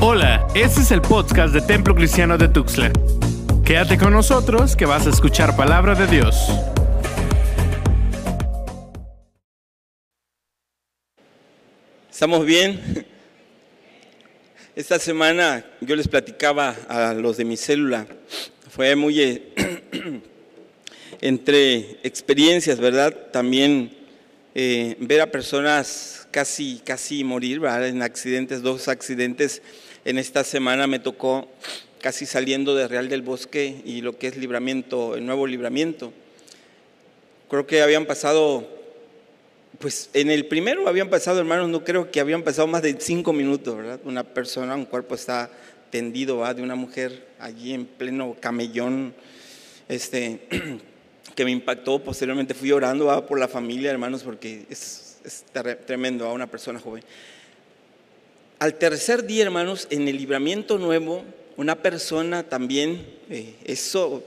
Hola, este es el podcast de Templo Cristiano de Tuxtla. Quédate con nosotros que vas a escuchar palabra de Dios. ¿Estamos bien? Esta semana yo les platicaba a los de mi célula, fue muy eh, entre experiencias, ¿verdad? También eh, ver a personas casi, casi morir, ¿verdad? En accidentes, dos accidentes. En esta semana me tocó casi saliendo de Real del Bosque y lo que es libramiento, el nuevo libramiento. Creo que habían pasado pues en el primero habían pasado, hermanos, no creo que habían pasado más de cinco minutos, ¿verdad? Una persona, un cuerpo está tendido, ¿va? De una mujer allí en pleno camellón, este, que me impactó. Posteriormente fui orando ¿va? por la familia, hermanos, porque es, es tremendo a una persona joven. Al tercer día, hermanos, en el libramiento nuevo, una persona también, eh, eso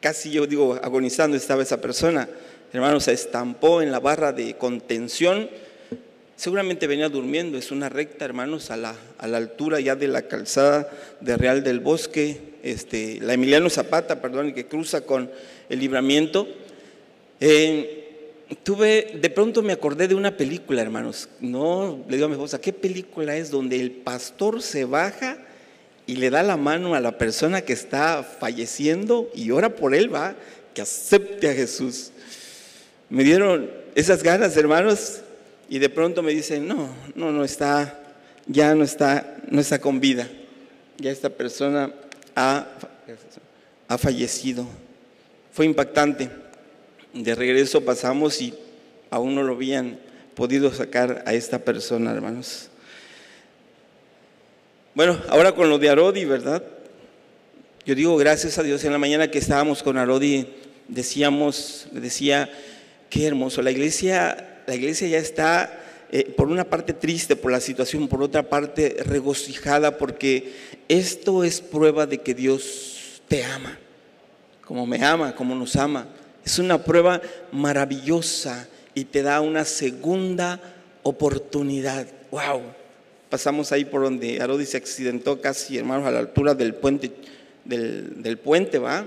casi yo digo, agonizando estaba esa persona hermanos, se estampó en la barra de contención. Seguramente venía durmiendo, es una recta, hermanos, a la, a la altura ya de la calzada de Real del Bosque, este, la Emiliano Zapata, perdón, que cruza con el libramiento. Eh, tuve, de pronto me acordé de una película, hermanos. No, le digo a mi esposa, ¿qué película es donde el pastor se baja y le da la mano a la persona que está falleciendo y ora por él, va, que acepte a Jesús? me dieron esas ganas, hermanos, y de pronto me dicen, no, no, no está, ya no está, no está con vida. Ya esta persona ha, ha fallecido. Fue impactante. De regreso pasamos y aún no lo habían podido sacar a esta persona, hermanos. Bueno, ahora con lo de Arodi, ¿verdad? Yo digo gracias a Dios en la mañana que estábamos con Arodi, decíamos, decía, Qué hermoso. La iglesia, la iglesia ya está eh, por una parte triste por la situación, por otra parte regocijada porque esto es prueba de que Dios te ama, como me ama, como nos ama. Es una prueba maravillosa y te da una segunda oportunidad. ¡Wow! Pasamos ahí por donde Arodi se accidentó casi, hermanos, a la altura del puente, del, puente, ¿va?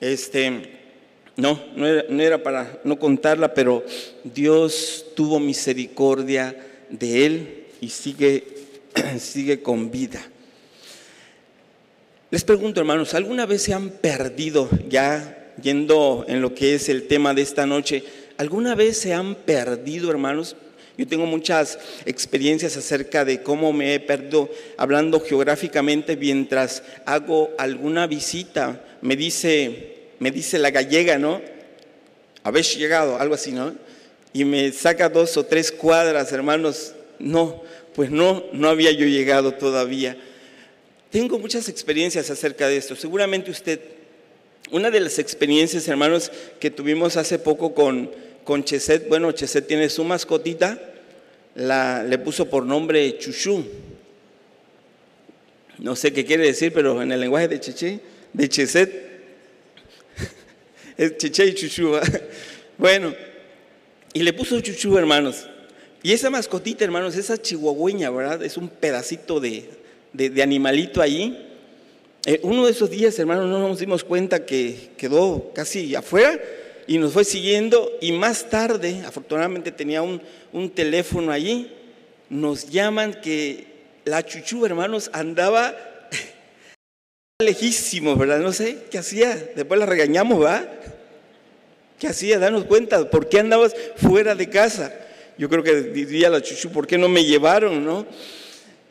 Este, no, no era, para no contarla, pero Dios tuvo misericordia de él y sigue, sigue con vida. Les pregunto, hermanos, ¿alguna vez se han perdido, ya yendo en lo que es el tema de esta noche, ¿alguna vez se han perdido, hermanos? Yo tengo muchas experiencias acerca de cómo me he perdido hablando geográficamente mientras hago alguna visita. Me dice me dice la gallega, ¿no? Habéis llegado, algo así, ¿no? Y me saca dos o tres cuadras, hermanos. No, pues no, no había yo llegado todavía. Tengo muchas experiencias acerca de esto. Seguramente usted, una de las experiencias, hermanos, que tuvimos hace poco con, con Cheset, bueno, Cheset tiene su mascotita, la, le puso por nombre Chuchu. No sé qué quiere decir, pero en el lenguaje de Cheche, de Cheset, es chiché y chuchu. Bueno, y le puso chuchu, hermanos. Y esa mascotita, hermanos, esa chihuahueña, ¿verdad? Es un pedacito de, de, animalito allí. Eh, uno de esos días, hermanos, no nos dimos cuenta que quedó casi afuera y nos fue siguiendo. Y más tarde, afortunadamente tenía un, teléfono allí, nos llaman que la chuchu, hermanos, andaba lejísimo, ¿verdad? No sé qué hacía. Después la regañamos, ¿verdad? ¿Qué hacía? Danos cuenta, ¿por qué andabas fuera de casa? Yo creo que diría la chuchu, ¿por qué no me llevaron, no?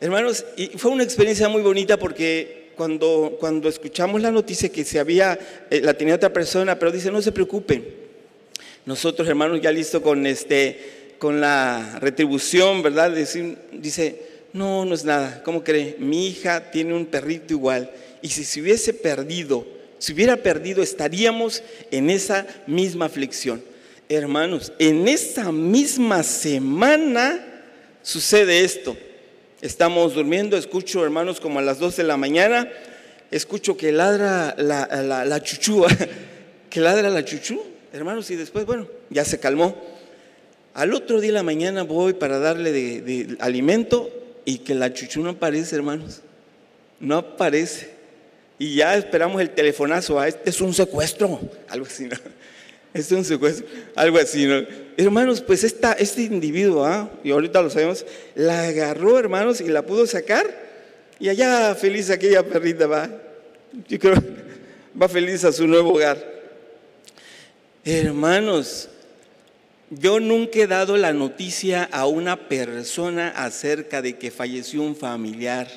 Hermanos, y fue una experiencia muy bonita porque cuando, cuando escuchamos la noticia que se había, eh, la tenía otra persona, pero dice, no se preocupen. Nosotros, hermanos, ya listo con, este, con la retribución, ¿verdad? Dice, dice, no, no es nada. ¿Cómo cree? Mi hija tiene un perrito igual y si se hubiese perdido, si hubiera perdido, estaríamos en esa misma aflicción. Hermanos, en esa misma semana sucede esto. Estamos durmiendo, escucho, hermanos, como a las 2 de la mañana, escucho que ladra la, la, chuchúa, que ladra la chuchú, hermanos, y después, bueno, ya se calmó. Al otro día de la mañana voy para darle de alimento y que la chuchu no aparece, hermanos. No aparece. Y ya esperamos el telefonazo, ah, este es un secuestro, algo así, ¿no? Es un secuestro, algo así, ¿no? Hermanos, pues esta, este individuo, ¿ah? y ahorita lo sabemos, la agarró, hermanos, y la pudo sacar, y allá feliz aquella perrita va. Yo creo, va feliz a su nuevo hogar. Hermanos, yo nunca he dado la noticia a una persona acerca de que falleció un familiar.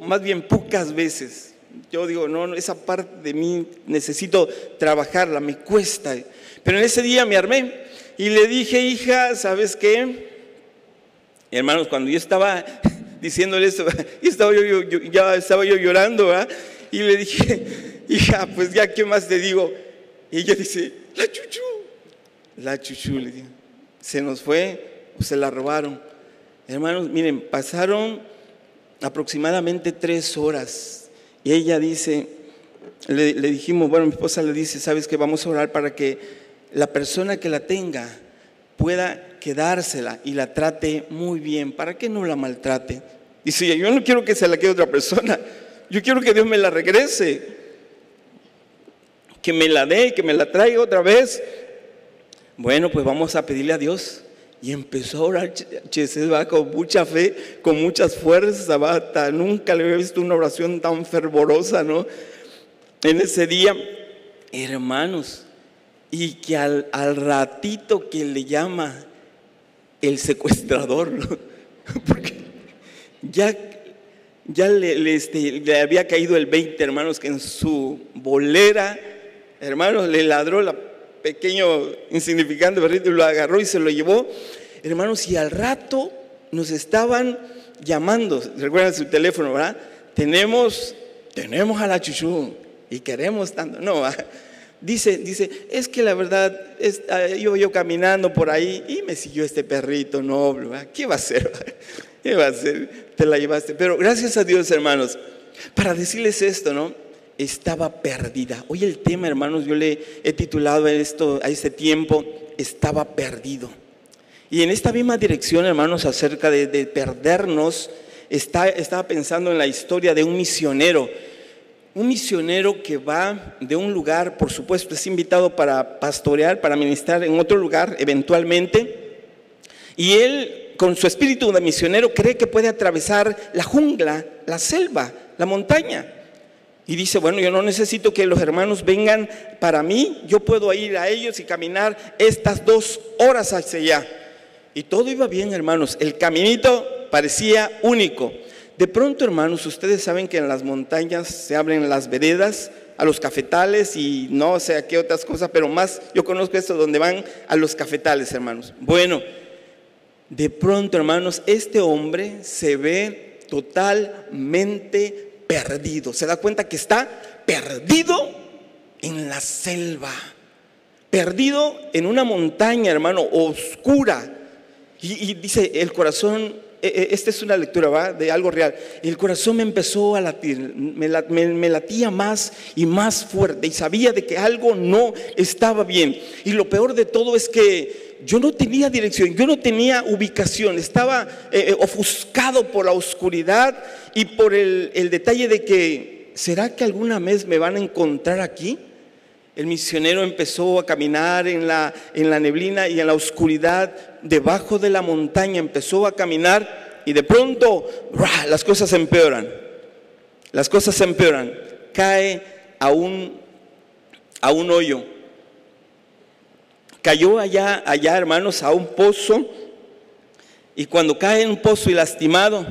más bien pocas veces. Yo digo, no, esa parte de mí necesito trabajarla, me cuesta. Pero en ese día me armé y le dije, hija, ¿sabes qué? Hermanos, cuando yo estaba diciéndole eso, estaba yo, ya estaba yo llorando, ¿verdad? Y le dije, hija, pues ya, ¿qué más te digo? Y ella dice, la chuchu, la chuchu, le digo, se nos fue o se la robaron. Hermanos, miren, pasaron aproximadamente tres horas y ella dice, le, dijimos, bueno, mi esposa le dice, sabes que vamos a orar para que la persona que la tenga pueda quedársela y la trate muy bien, para que no la maltrate. Dice, yo no quiero que se la quede otra persona, yo quiero que Dios me la regrese, que me la dé, que me la traiga otra vez. Bueno, pues vamos a pedirle a Dios. Y empezó a orar va con mucha fe, con muchas fuerzas. Hasta nunca le había visto una oración tan fervorosa, ¿no? En ese día, hermanos, y que al, al ratito que le llama el secuestrador, porque ya ya le, este, le, había caído el 20, hermanos, que en su bolera, hermanos, le ladró la pequeño insignificante perrito y lo agarró y se lo llevó. Hermanos, y al rato nos estaban llamando, recuerdan su teléfono, ¿verdad? Tenemos, tenemos a la chuchu y queremos tanto. No, dice, dice, es que la verdad, es, ah, yo yo caminando por ahí y me siguió este perrito noble, ¿verdad? ¿qué va a hacer? ¿Qué va a hacer? Te la llevaste. Pero gracias a Dios, hermanos, para decirles esto, ¿no? Estaba perdida. Hoy el tema, hermanos, yo le he titulado esto, a este tiempo, estaba perdido. Y en esta misma dirección, hermanos, acerca de, perdernos, está, estaba pensando en la historia de un misionero. Un misionero que va de un lugar, por supuesto, es invitado para pastorear, para ministrar en otro lugar eventualmente. Y él con su espíritu de misionero cree que puede atravesar la jungla, la selva, la montaña. Y dice, bueno, yo no necesito que los hermanos vengan para mí, yo puedo ir a ellos y caminar estas dos horas hacia allá. Y todo iba bien, hermanos. El caminito parecía único. De pronto, hermanos, ustedes saben que en las montañas se abren las veredas a los cafetales y no sé qué otras cosas, pero más yo conozco esto donde van a los cafetales, hermanos. Bueno, de pronto, hermanos, este hombre se ve totalmente perdido. Se da cuenta que está perdido en la selva, perdido en una montaña, hermano, oscura. Y, dice, el corazón, e, e, esta es una lectura, ¿va? De algo real. El corazón me empezó a latir, me, me latía más y más fuerte y sabía de que algo no estaba bien. Y lo peor de todo es que yo no tenía dirección, yo no tenía ubicación, estaba eh, eh, ofuscado por la oscuridad y por el, detalle de que, ¿será que alguna vez me van a encontrar aquí? El misionero empezó a caminar en la, neblina y en la oscuridad debajo de la montaña, empezó a caminar y de pronto las cosas empeoran, las cosas empeoran, cae a un hoyo Cayó allá, allá, hermanos, a un pozo. Y cuando cae en un pozo y lastimado,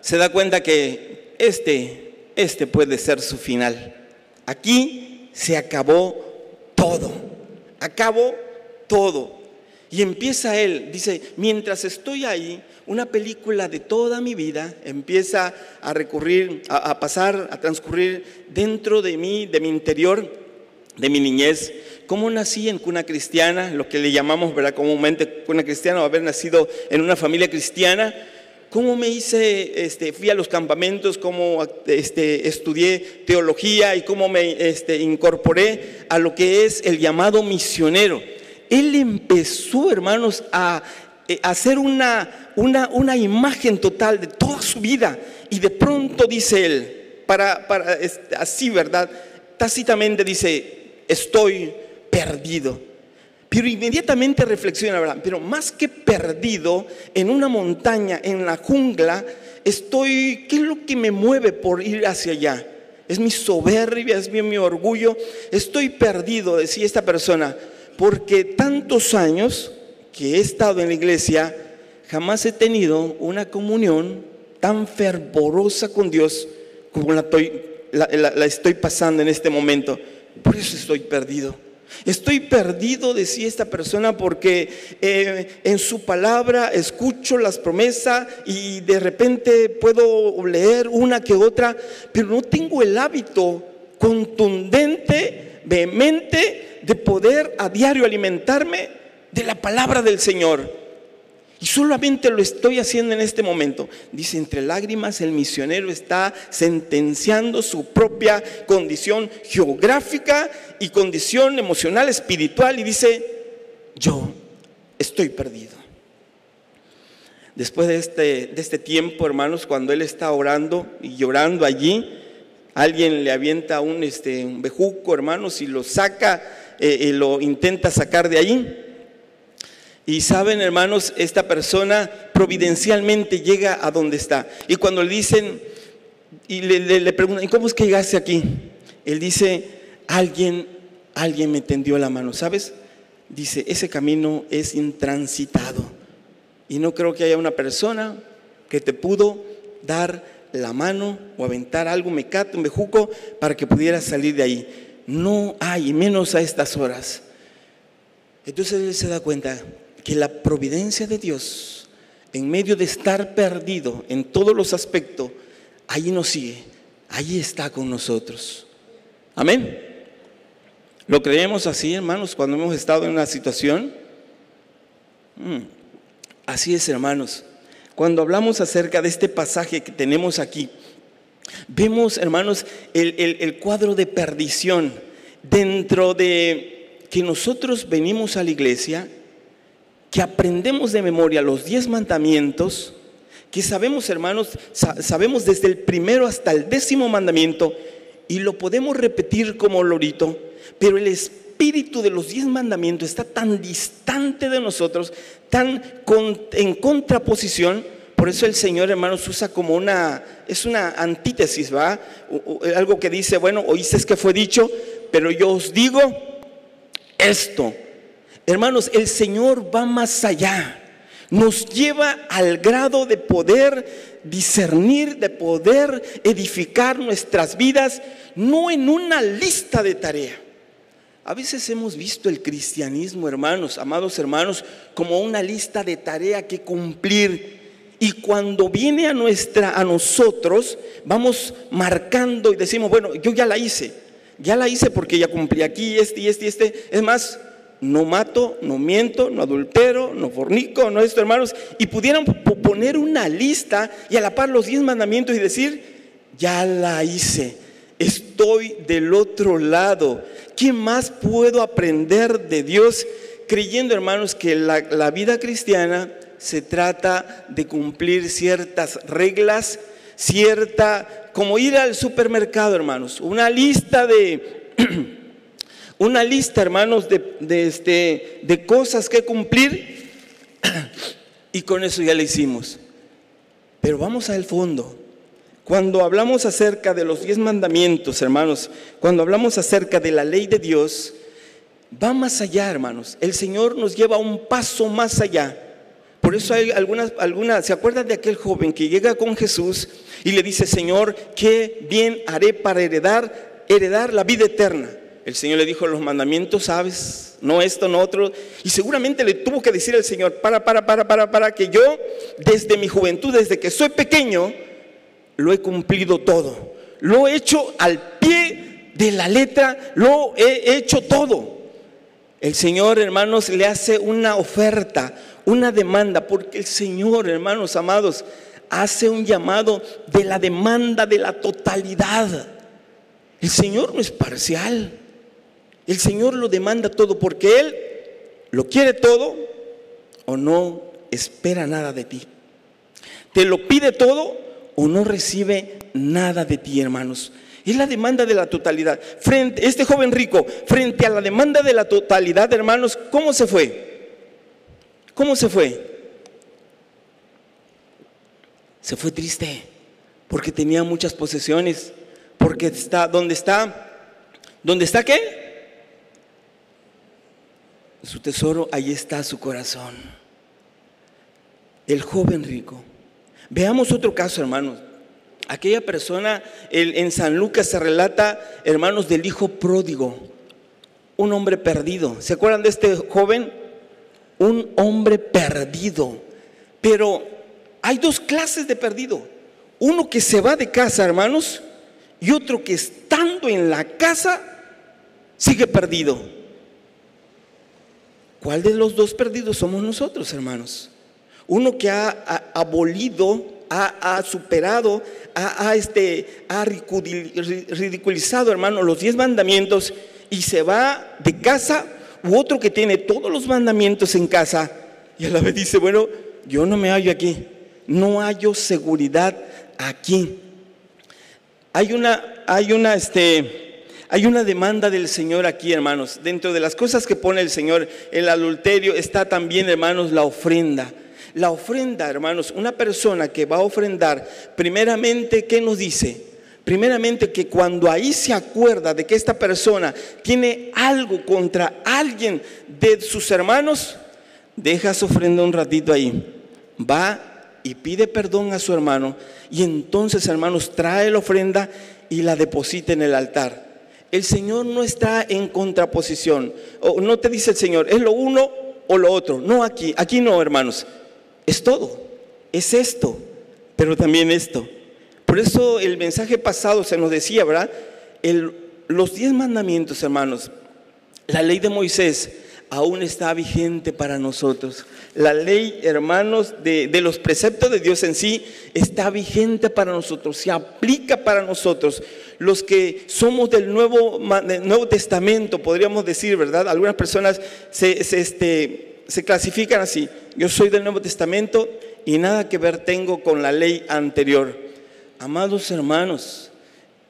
se da cuenta que este, este puede ser su final. Aquí se acabó todo. Acabó todo. Y empieza él, dice, mientras estoy ahí, una película de toda mi vida empieza a recurrir, a, a pasar, a transcurrir dentro de mí, de mi interior, de mi niñez cómo nací en cuna cristiana, lo que le llamamos ¿verdad? comúnmente cuna cristiana, o haber nacido en una familia cristiana, cómo me hice, este, fui a los campamentos, cómo este, estudié teología y cómo me este, incorporé a lo que es el llamado misionero. Él empezó, hermanos, a eh, hacer una, una, una imagen total de toda su vida. Y de pronto dice él, para, para así, ¿verdad? Tácitamente dice, estoy perdido. Pero inmediatamente reflexiona. Pero más que perdido en una montaña, en la jungla, estoy, ¿qué es lo que me mueve por ir hacia allá? Es mi soberbia, es mi, mi orgullo. Estoy perdido, decía esta persona, porque tantos años que he estado en la iglesia, jamás he tenido una comunión tan fervorosa con Dios como la estoy, la, estoy pasando en este momento. Por eso estoy perdido. Estoy perdido, decía esta persona, porque eh, en su palabra escucho las promesas y de repente puedo leer una que otra, pero no tengo el hábito contundente, vehemente, de poder a diario alimentarme de la palabra del Señor. Y solamente lo estoy haciendo en este momento. Dice, entre lágrimas el misionero está sentenciando su propia condición geográfica y condición emocional, espiritual, y dice, yo estoy perdido. Después de este, de este tiempo, hermanos, cuando él está orando y llorando allí, alguien le avienta un, este, un bejuco, hermanos, y lo saca eh, y lo intenta sacar de allí. Y saben, hermanos, esta persona providencialmente llega a donde está. Y cuando le dicen, y le, preguntan, ¿y cómo es que llegaste aquí? Él dice, alguien, alguien me tendió la mano, ¿sabes? Dice, ese camino es intransitado. Y no creo que haya una persona que te pudo dar la mano o aventar algo, me mecate, un bejuco, para que pudieras salir de ahí. No hay, menos a estas horas. Entonces él se da cuenta, que la providencia de Dios, en medio de estar perdido en todos los aspectos, ahí nos sigue, ahí está con nosotros. Amén. ¿Lo creemos así, hermanos, cuando hemos estado en una situación? Mm, así es, hermanos. Cuando hablamos acerca de este pasaje que tenemos aquí, vemos, hermanos, el cuadro de perdición dentro de que nosotros venimos a la iglesia que aprendemos de memoria los diez mandamientos, que sabemos, hermanos, sabemos desde el primero hasta el décimo mandamiento y lo podemos repetir como lorito, pero el espíritu de los diez mandamientos está tan distante de nosotros, tan en contraposición. Por eso el Señor, hermanos, usa como una, es una antítesis, ¿va? algo que dice, bueno, oíste que fue dicho, pero yo os digo esto. Hermanos, el Señor va más allá. Nos lleva al grado de poder discernir, de poder edificar nuestras vidas, no en una lista de tarea. A veces hemos visto el cristianismo, hermanos, amados hermanos, como una lista de tarea que cumplir. Y cuando viene a nuestra a nosotros, vamos marcando y decimos, bueno, yo ya la hice. Ya la hice porque ya cumplí aquí este y este y este. Es más, no mato, no miento, no adultero, no fornico, no esto, hermanos, y pudieran poner una lista y a la par los diez mandamientos y decir, ya la hice, estoy del otro lado. ¿Qué más puedo aprender de Dios creyendo, hermanos, que la, la vida cristiana se trata de cumplir ciertas reglas, cierta, como ir al supermercado, hermanos, una lista de... una lista, hermanos, de, este, de cosas que cumplir y con eso ya le hicimos. Pero vamos al fondo. Cuando hablamos acerca de los diez mandamientos, hermanos, cuando hablamos acerca de la ley de Dios, va más allá, hermanos. El Señor nos lleva un paso más allá. Por eso hay algunas, algunas, ¿se acuerdan de aquel joven que llega con Jesús y le dice, Señor, qué bien haré para heredar, heredar la vida eterna? El Señor le dijo los mandamientos, ¿sabes? No esto, no otro. Y seguramente le tuvo que decir al Señor, para, para, para, para, para, que yo desde mi juventud, desde que soy pequeño, lo he cumplido todo. Lo he hecho al pie de la letra, lo he hecho todo. El Señor, hermanos, le hace una oferta, una demanda, porque el Señor, hermanos amados, hace un llamado de la demanda de la totalidad. El Señor no es parcial. El Señor lo demanda todo porque Él lo quiere todo o no espera nada de ti. Te lo pide todo o no recibe nada de ti, hermanos. Es la demanda de la totalidad. Frente, este joven rico, frente a la demanda de la totalidad, hermanos, ¿cómo se fue? ¿Cómo se fue? Se fue triste porque tenía muchas posesiones, porque está, ¿dónde está? ¿Dónde está qué? Su tesoro, ahí está su corazón. El joven rico. Veamos otro caso, hermanos. Aquella persona, en San Lucas se relata, hermanos, del hijo pródigo, un hombre perdido. ¿Se acuerdan de este joven? Un hombre perdido. Pero hay dos clases de perdido. Uno que se va de casa, hermanos, y otro que estando en la casa sigue perdido. ¿Cuál de los dos perdidos somos nosotros, hermanos? Uno que ha, abolido, ha, superado, ha, este, ha ridiculizado, hermanos, los diez mandamientos y se va de casa, u otro que tiene todos los mandamientos en casa y a la vez dice, bueno, yo no me hallo aquí, no hallo seguridad aquí. Hay una, hay una, este, hay una demanda del Señor aquí, hermanos. Dentro de las cosas que pone el Señor, el adulterio está también, hermanos, la ofrenda. La ofrenda, hermanos, una persona que va a ofrendar, primeramente, ¿qué nos dice? Primeramente que cuando ahí se acuerda de que esta persona tiene algo contra alguien de sus hermanos, deja su ofrenda un ratito ahí. Va y pide perdón a su hermano y entonces, hermanos, trae la ofrenda y la deposita en el altar. El Señor no está en contraposición. O no te dice el Señor, es lo uno o lo otro. No aquí, aquí no, hermanos. Es todo. Es esto, pero también esto. Por eso el mensaje pasado se nos decía, ¿verdad? los diez mandamientos, hermanos, la ley de Moisés aún está vigente para nosotros. La ley, hermanos, de, los preceptos de Dios en sí está vigente para nosotros, se aplica para nosotros. Los que somos del Nuevo, Nuevo Testamento, podríamos decir, ¿verdad? Algunas personas se, este, se clasifican así. Yo soy del Nuevo Testamento y nada que ver tengo con la ley anterior. Amados hermanos,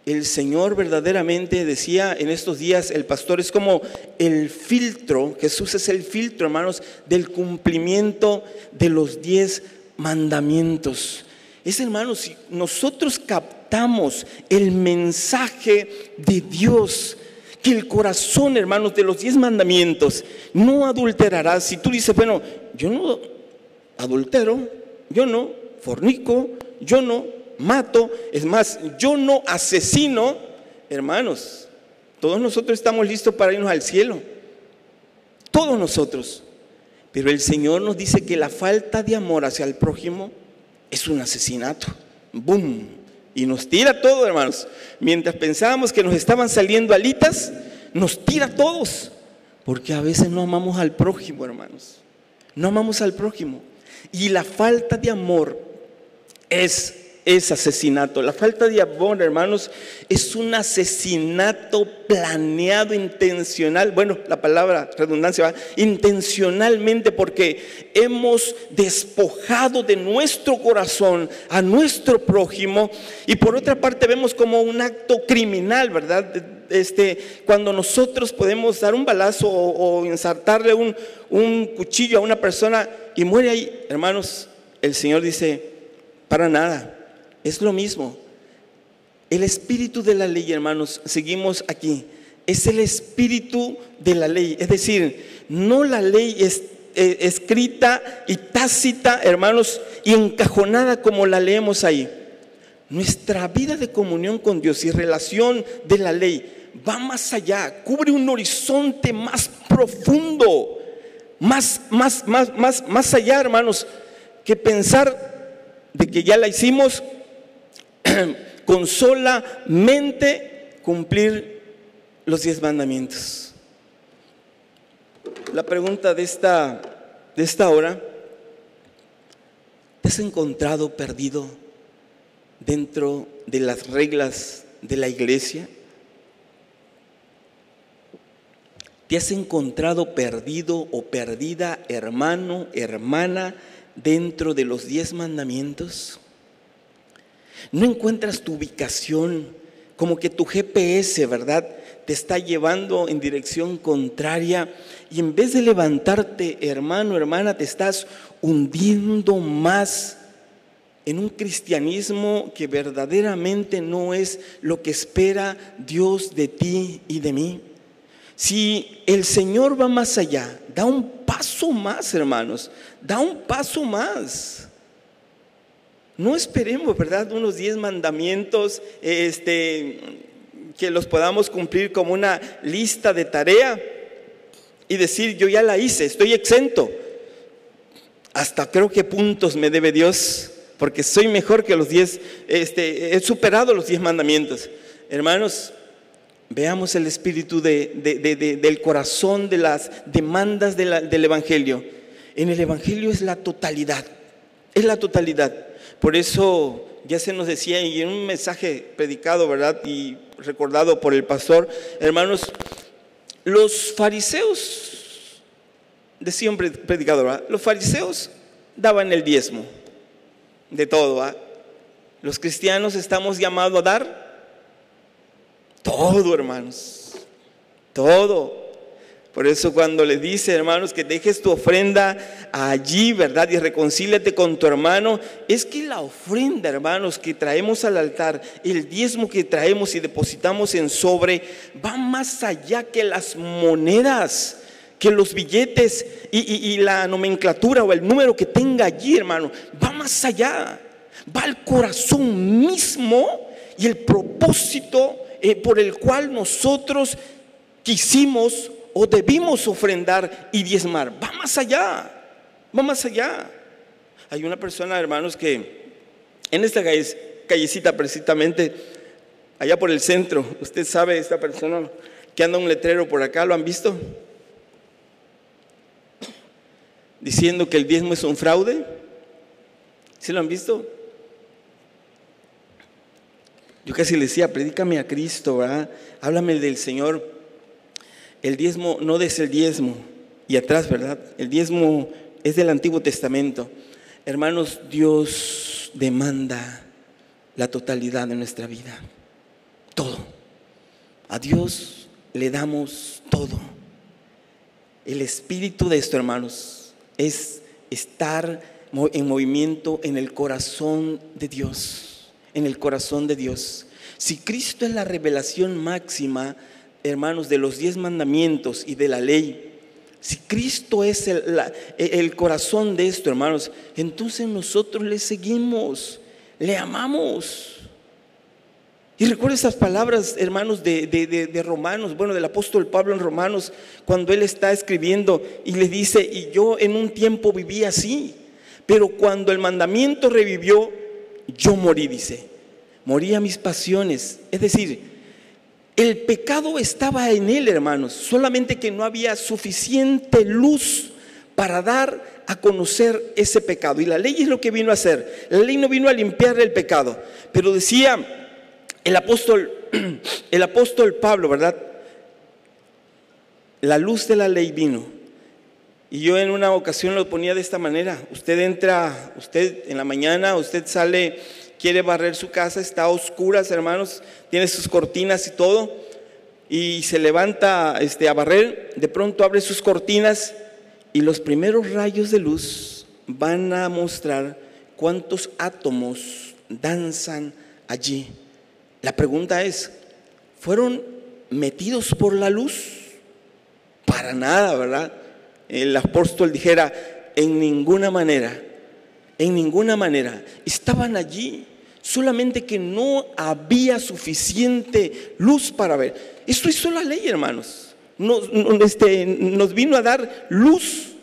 el Señor verdaderamente decía en estos días, el pastor es como el filtro, Jesús es el filtro, hermanos, del cumplimiento de los diez mandamientos. Es, hermanos, si nosotros captamos el mensaje de Dios, que el corazón, hermanos, de los diez mandamientos no adulterará. Si tú dices, bueno, yo no adultero, yo no fornico, yo no mato, es más, yo no asesino, hermanos, todos nosotros estamos listos para irnos al cielo, todos nosotros. Pero el Señor nos dice que la falta de amor hacia el prójimo es un asesinato. ¡Bum! Y nos tira todo, hermanos. Mientras pensábamos que nos estaban saliendo alitas, nos tira a todos. Porque a veces no amamos al prójimo, hermanos. No amamos al prójimo. Y la falta de amor es es asesinato. La falta de amor, hermanos, es un asesinato planeado, intencional. Bueno, la palabra redundancia va intencionalmente porque hemos despojado de nuestro corazón a nuestro prójimo y por otra parte vemos como un acto criminal, ¿verdad? Este, cuando nosotros podemos dar un balazo o, o un, un cuchillo a una persona y muere ahí, hermanos, el Señor dice, para nada es lo mismo. El espíritu de la ley, hermanos, seguimos aquí. Es el espíritu de la ley. Es decir, no la ley eh, escrita y tácita, hermanos, y encajonada como la leemos ahí. Nuestra vida de comunión con Dios y relación de la ley va más allá, cubre un horizonte más profundo, más, más, más, más, más allá, hermanos, que pensar de que ya la hicimos con solamente cumplir los diez mandamientos. La pregunta de esta, de esta hora, ¿te has encontrado perdido dentro de las reglas de la iglesia? ¿Te has encontrado perdido o perdida, hermano, hermana, dentro de los diez mandamientos? ¿No encuentras tu ubicación como que tu GPS, verdad? Te está llevando en dirección contraria y en vez de levantarte, hermano, hermana, te estás hundiendo más en un cristianismo que verdaderamente no es lo que espera Dios de ti y de mí. Si el Señor va más allá, da un paso más, hermanos, da un paso más. No esperemos, ¿verdad? Unos diez mandamientos, este, que los podamos cumplir como una lista de tarea y decir, yo ya la hice, estoy exento. Hasta creo que puntos me debe Dios, porque soy mejor que los diez, este, he superado los diez mandamientos. Hermanos, veamos el espíritu del corazón de las demandas del Evangelio. En el Evangelio es la totalidad, es la totalidad. Por eso ya se nos decía y en un mensaje predicado, ¿verdad? Y recordado por el pastor, hermanos, los fariseos, decía un predicador, los fariseos daban el diezmo de todo. Los cristianos estamos llamados a dar todo, hermanos, todo. Por eso cuando le dice, hermanos, que dejes tu ofrenda allí, ¿verdad? Y reconcíliate con tu hermano, es que la ofrenda, hermanos, que traemos al altar, el diezmo que traemos y depositamos en sobre, va más allá que las monedas, que los billetes y, y la nomenclatura o el número que tenga allí, hermano, va más allá, va al corazón mismo y el propósito eh, por el cual nosotros quisimos o debimos ofrendar y diezmar. Va más allá, va más allá. Hay una persona, hermanos, que en esta callecita precisamente, allá por el centro, usted sabe, esta persona que anda un letrero por acá, ¿lo han visto? Diciendo que el diezmo es un fraude. ¿Sí lo han visto? Yo casi le decía, predícame a Cristo, ¿verdad? Háblame del Señor el diezmo no es el diezmo. Y atrás, ¿verdad? El diezmo es del Antiguo Testamento. Hermanos, Dios demanda la totalidad de nuestra vida. Todo. A Dios le damos todo. El espíritu de esto, hermanos, es estar en movimiento en el corazón de Dios. En el corazón de Dios. Si Cristo es la revelación máxima, hermanos, de los diez mandamientos y de la ley, si Cristo es el, corazón de esto, hermanos, entonces nosotros le seguimos, le amamos. Y recuerda esas palabras, hermanos, de, de, Romanos, bueno, del apóstol Pablo en Romanos, cuando él está escribiendo y le dice, y yo en un tiempo viví así, pero cuando el mandamiento revivió, yo morí, dice, morí a mis pasiones. Es decir, el pecado estaba en él, hermanos, solamente que no había suficiente luz para dar a conocer ese pecado. Y la ley es lo que vino a hacer. La ley no vino a limpiar el pecado, pero decía el apóstol, el apóstol Pablo, ¿verdad? La luz de la ley vino. Y yo en una ocasión lo ponía de esta manera. Usted entra, usted en la mañana, usted sale quiere barrer su casa, está a oscuras, hermanos, tiene sus cortinas y todo, y se levanta este, a barrer, de pronto abre sus cortinas y los primeros rayos de luz van a mostrar cuántos átomos danzan allí. La pregunta es, ¿fueron metidos por la luz? Para nada, ¿verdad? El apóstol dijera, en ninguna manera, en ninguna manera. Estaban allí solamente que no había suficiente luz para ver. Esto hizo la ley, hermanos. Nos, este, nos vino a dar luz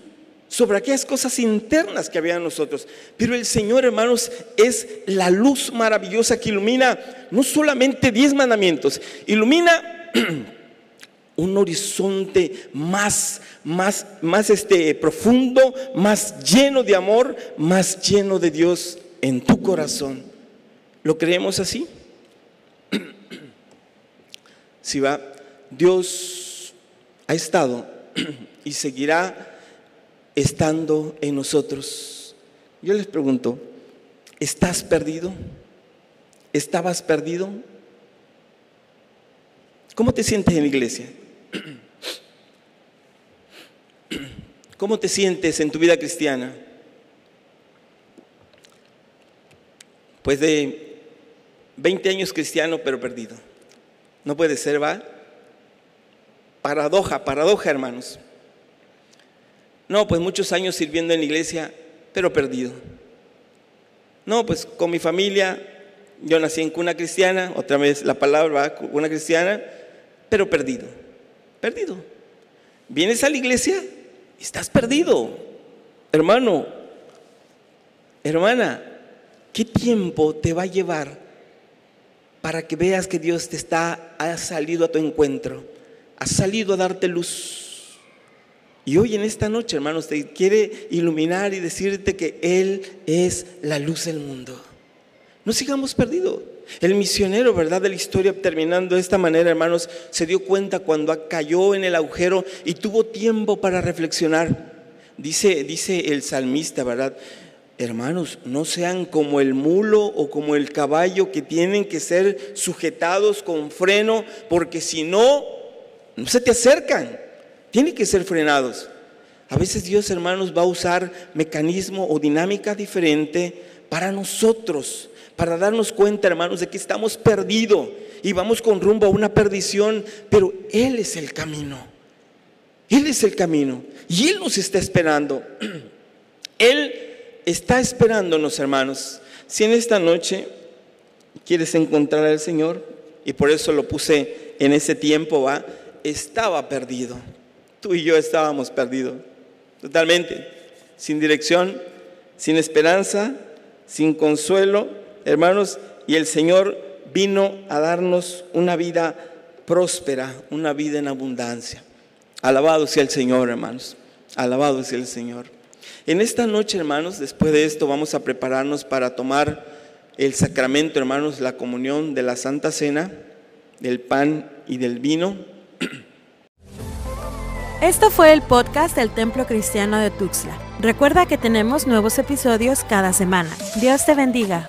sobre aquellas cosas internas que había en nosotros. Pero el Señor, hermanos, es la luz maravillosa que ilumina no solamente diez mandamientos, ilumina un horizonte más, más, más este, profundo, más lleno de amor, más lleno de Dios en tu corazón. ¿Lo creemos así? Si va, Dios ha estado y seguirá estando en nosotros Yo les pregunto, ¿estás perdido? ¿Estabas perdido? ¿Cómo te sientes en la iglesia? ¿Cómo te sientes en tu vida cristiana? Pues de 20 años cristiano, pero perdido. No puede ser, ¿va? Paradoja, paradoja, hermanos. No, pues muchos años sirviendo en la iglesia, pero perdido. No, pues con mi familia, yo nací en cuna cristiana, otra vez la palabra, cuna cristiana, pero perdido. Perdido. Vienes a la iglesia estás perdido. Hermano, hermana, ¿qué tiempo te va a llevar para que veas que Dios te está, ha salido a tu encuentro, ha salido a darte luz? Y hoy en esta noche, hermanos, te quiere iluminar y decirte que Él es la luz del mundo. No sigamos perdidos. El misionero, ¿verdad? De la historia, terminando de esta manera, hermanos, se dio cuenta cuando cayó en el agujero y tuvo tiempo para reflexionar. Dice, dice el salmista, ¿verdad? Hermanos, no sean como el mulo o como el caballo que tienen que ser sujetados con freno, porque si no, no se te acercan. Tienen que ser frenados. A veces Dios, hermanos, va a usar mecanismo o dinámica diferente para nosotros para darnos cuenta, hermanos, de que estamos perdidos y vamos con rumbo a una perdición, pero Él es el camino. Él es el camino y Él nos está esperando. Él está esperándonos, hermanos. Si en esta noche quieres encontrar al Señor, y por eso lo puse en ese tiempo, va, estaba perdido. Tú y yo estábamos perdidos, totalmente, sin dirección, sin esperanza, sin consuelo hermanos, y el Señor vino a darnos una vida próspera, una vida en abundancia. Alabado sea el Señor, hermanos. Alabado sea el Señor. En esta noche, hermanos, después de esto vamos a prepararnos para tomar el sacramento, hermanos, la comunión de la Santa Cena, del pan y del vino. Esto fue el podcast del Templo Cristiano de Tuxtla. Recuerda que tenemos nuevos episodios cada semana. Dios te bendiga.